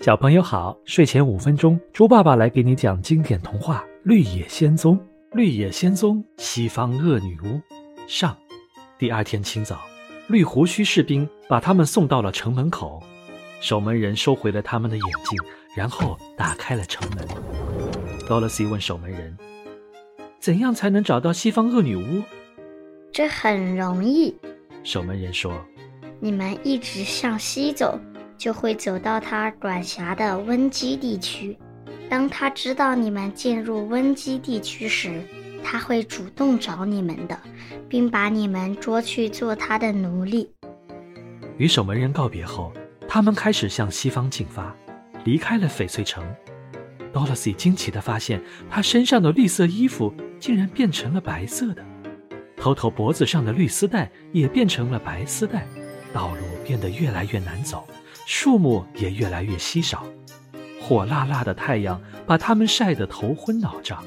小朋友好，睡前五分钟，猪爸爸来给你讲经典童话《绿野仙踪》。绿野仙踪，西方恶女巫。上，第二天清早，绿胡须士兵把他们送到了城门口。守门人收回了他们的眼镜，然后打开了城门。多萝西问守门人：“怎样才能找到西方恶女巫？”这很容易。守门人说：“你们一直向西走。”就会走到他管辖的温基地区。当他知道你们进入温基地区时，他会主动找你们的，并把你们捉去做他的奴隶。与守门人告别后，他们开始向西方进发，离开了翡翠城。多萝西惊奇地发现，他身上的绿色衣服竟然变成了白色的，头头脖子上的绿丝带也变成了白丝带，道路变得越来越难走。树木也越来越稀少，火辣辣的太阳把他们晒得头昏脑胀。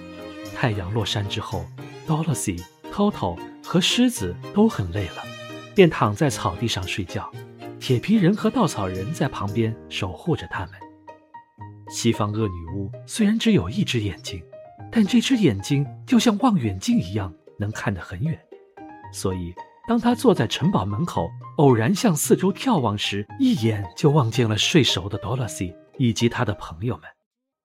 太阳落山之后，Dorothy、Toto 和狮子都很累了，便躺在草地上睡觉。铁皮人和稻草人在旁边守护着他们。西方恶女巫虽然只有一只眼睛，但这只眼睛就像望远镜一样，能看得很远，所以。当他坐在城堡门口，偶然向四周眺望时，一眼就望见了睡熟的 Dorothy 以及他的朋友们。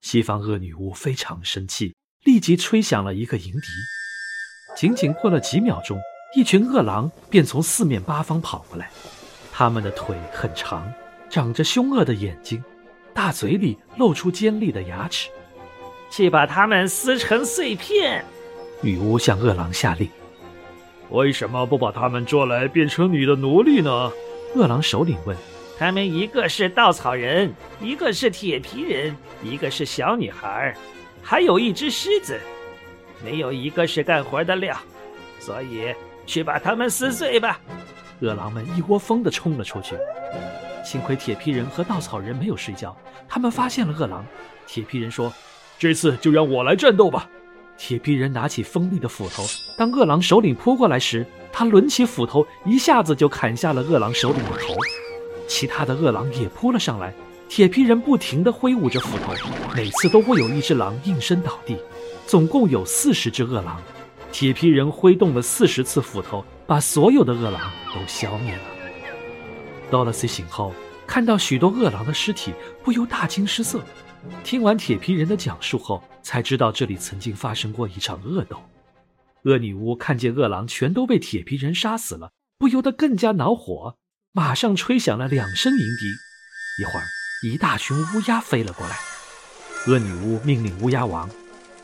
西方恶女巫非常生气，立即吹响了一个迎笛。仅仅过了几秒钟，一群恶狼便从四面八方跑过来。他们的腿很长，长着凶恶的眼睛，大嘴里露出尖利的牙齿。去把他们撕成碎片！女巫向恶狼下令。为什么不把他们捉来变成你的奴隶呢？饿狼首领问。他们一个是稻草人，一个是铁皮人，一个是小女孩，还有一只狮子，没有一个是干活的料，所以去把他们撕碎吧！饿狼们一窝蜂地冲了出去。幸亏铁皮人和稻草人没有睡觉，他们发现了饿狼。铁皮人说：“这次就让我来战斗吧。”铁皮人拿起锋利的斧头，当饿狼首领扑过来时，他抡起斧头，一下子就砍下了饿狼首领的头。其他的饿狼也扑了上来，铁皮人不停地挥舞着斧头，每次都会有一只狼应声倒地。总共有四十只饿狼，铁皮人挥动了四十次斧头，把所有的饿狼都消灭了。多萝西醒后，看到许多饿狼的尸体，不由大惊失色。听完铁皮人的讲述后，才知道这里曾经发生过一场恶斗。恶女巫看见恶狼全都被铁皮人杀死了，不由得更加恼火，马上吹响了两声银笛。一会儿，一大群乌鸦飞了过来。恶女巫命令乌鸦王：“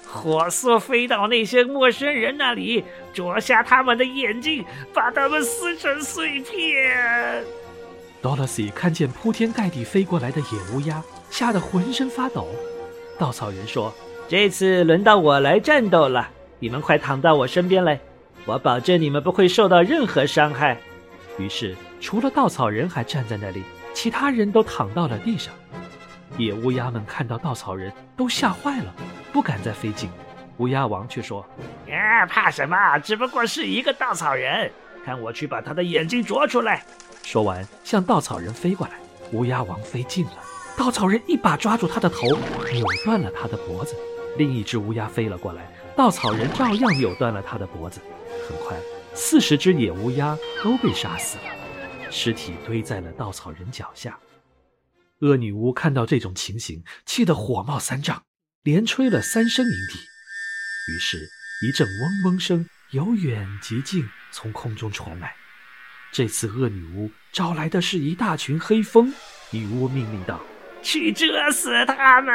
火速飞到那些陌生人那里，啄瞎他们的眼睛，把他们撕成碎片。” Dorothy 看见铺天盖地飞过来的野乌鸦。吓得浑身发抖。稻草人说：“这次轮到我来战斗了，你们快躺到我身边来，我保证你们不会受到任何伤害。”于是，除了稻草人还站在那里，其他人都躺到了地上。野乌鸦们看到稻草人都吓坏了，不敢再飞近。乌鸦王却说：“啊，怕什么？只不过是一个稻草人，看我去把他的眼睛啄出来。”说完，向稻草人飞过来。乌鸦王飞近了。稻草人一把抓住他的头，扭断了他的脖子。另一只乌鸦飞了过来，稻草人照样扭断了他的脖子。很快，四十只野乌鸦都被杀死了，尸体堆在了稻草人脚下。恶女巫看到这种情形，气得火冒三丈，连吹了三声银笛。于是，一阵嗡嗡声由远及近从空中传来。这次，恶女巫招来的是一大群黑蜂。女巫命令道。去蛰死他们！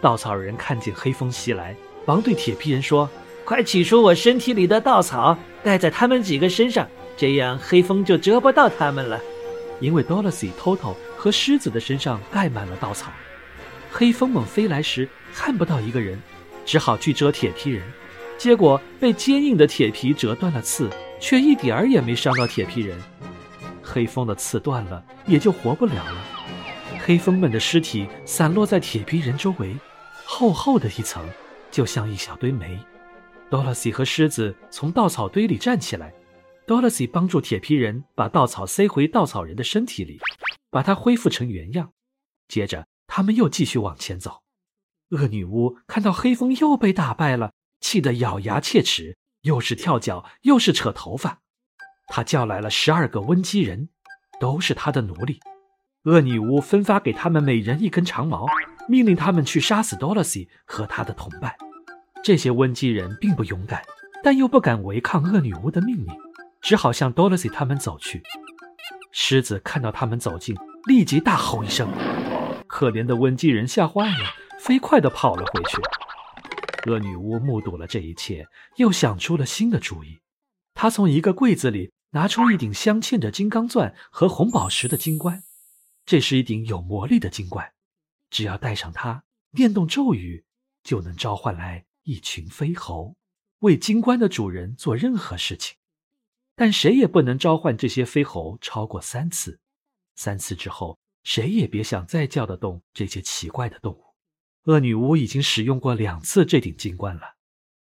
稻草人看见黑风袭来，忙对铁皮人说：“快取出我身体里的稻草，盖在他们几个身上，这样黑风就蛰不到他们了。”因为 Dorothy、Toto 和狮子的身上盖满了稻草，黑风猛飞来时看不到一个人，只好去蛰铁皮人。结果被坚硬的铁皮折断了刺，却一点儿也没伤到铁皮人。黑风的刺断了，也就活不了了。黑风们的尸体散落在铁皮人周围，厚厚的一层，就像一小堆煤。多萝西和狮子从稻草堆里站起来，多萝西帮助铁皮人把稻草塞回稻草人的身体里。把它恢复成原样。接着，他们又继续往前走。恶女巫看到黑风又被打败了，气得咬牙切齿，又是跳脚，又是扯头发。她叫来了十二个温基人，都是她的奴隶。恶女巫分发给他们每人一根长矛，命令他们去杀死多萝西和他的同伴。这些温基人并不勇敢，但又不敢违抗恶女巫的命令，只好向多萝西他们走去。狮子看到他们走近，立即大吼一声。可怜的温基人吓坏了，飞快地跑了回去。恶女巫目睹了这一切，又想出了新的主意。她从一个柜子里拿出一顶镶嵌着金刚钻和红宝石的金冠。这是一顶有魔力的金冠，只要戴上它，念动咒语，就能召唤来一群飞猴，为金冠的主人做任何事情。但谁也不能召唤这些飞猴超过三次，三次之后，谁也别想再叫得动这些奇怪的动物。恶女巫已经使用过两次这顶金冠了，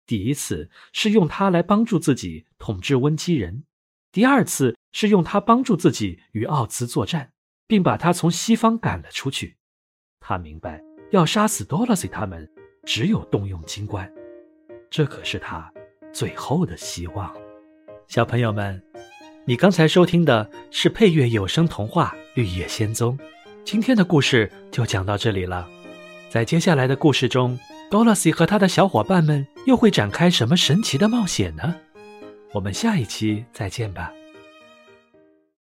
第一次是用它来帮助自己统治温基人，第二次是用它帮助自己与奥兹作战。并把他从西方赶了出去。他明白，要杀死多萝西他们，只有动用金冠，这可是他最后的希望。小朋友们，你刚才收听的是配乐有声童话《绿野仙踪》。今天的故事就讲到这里了。在接下来的故事中，多萝西和他的小伙伴们又会展开什么神奇的冒险呢？我们下一期再见吧。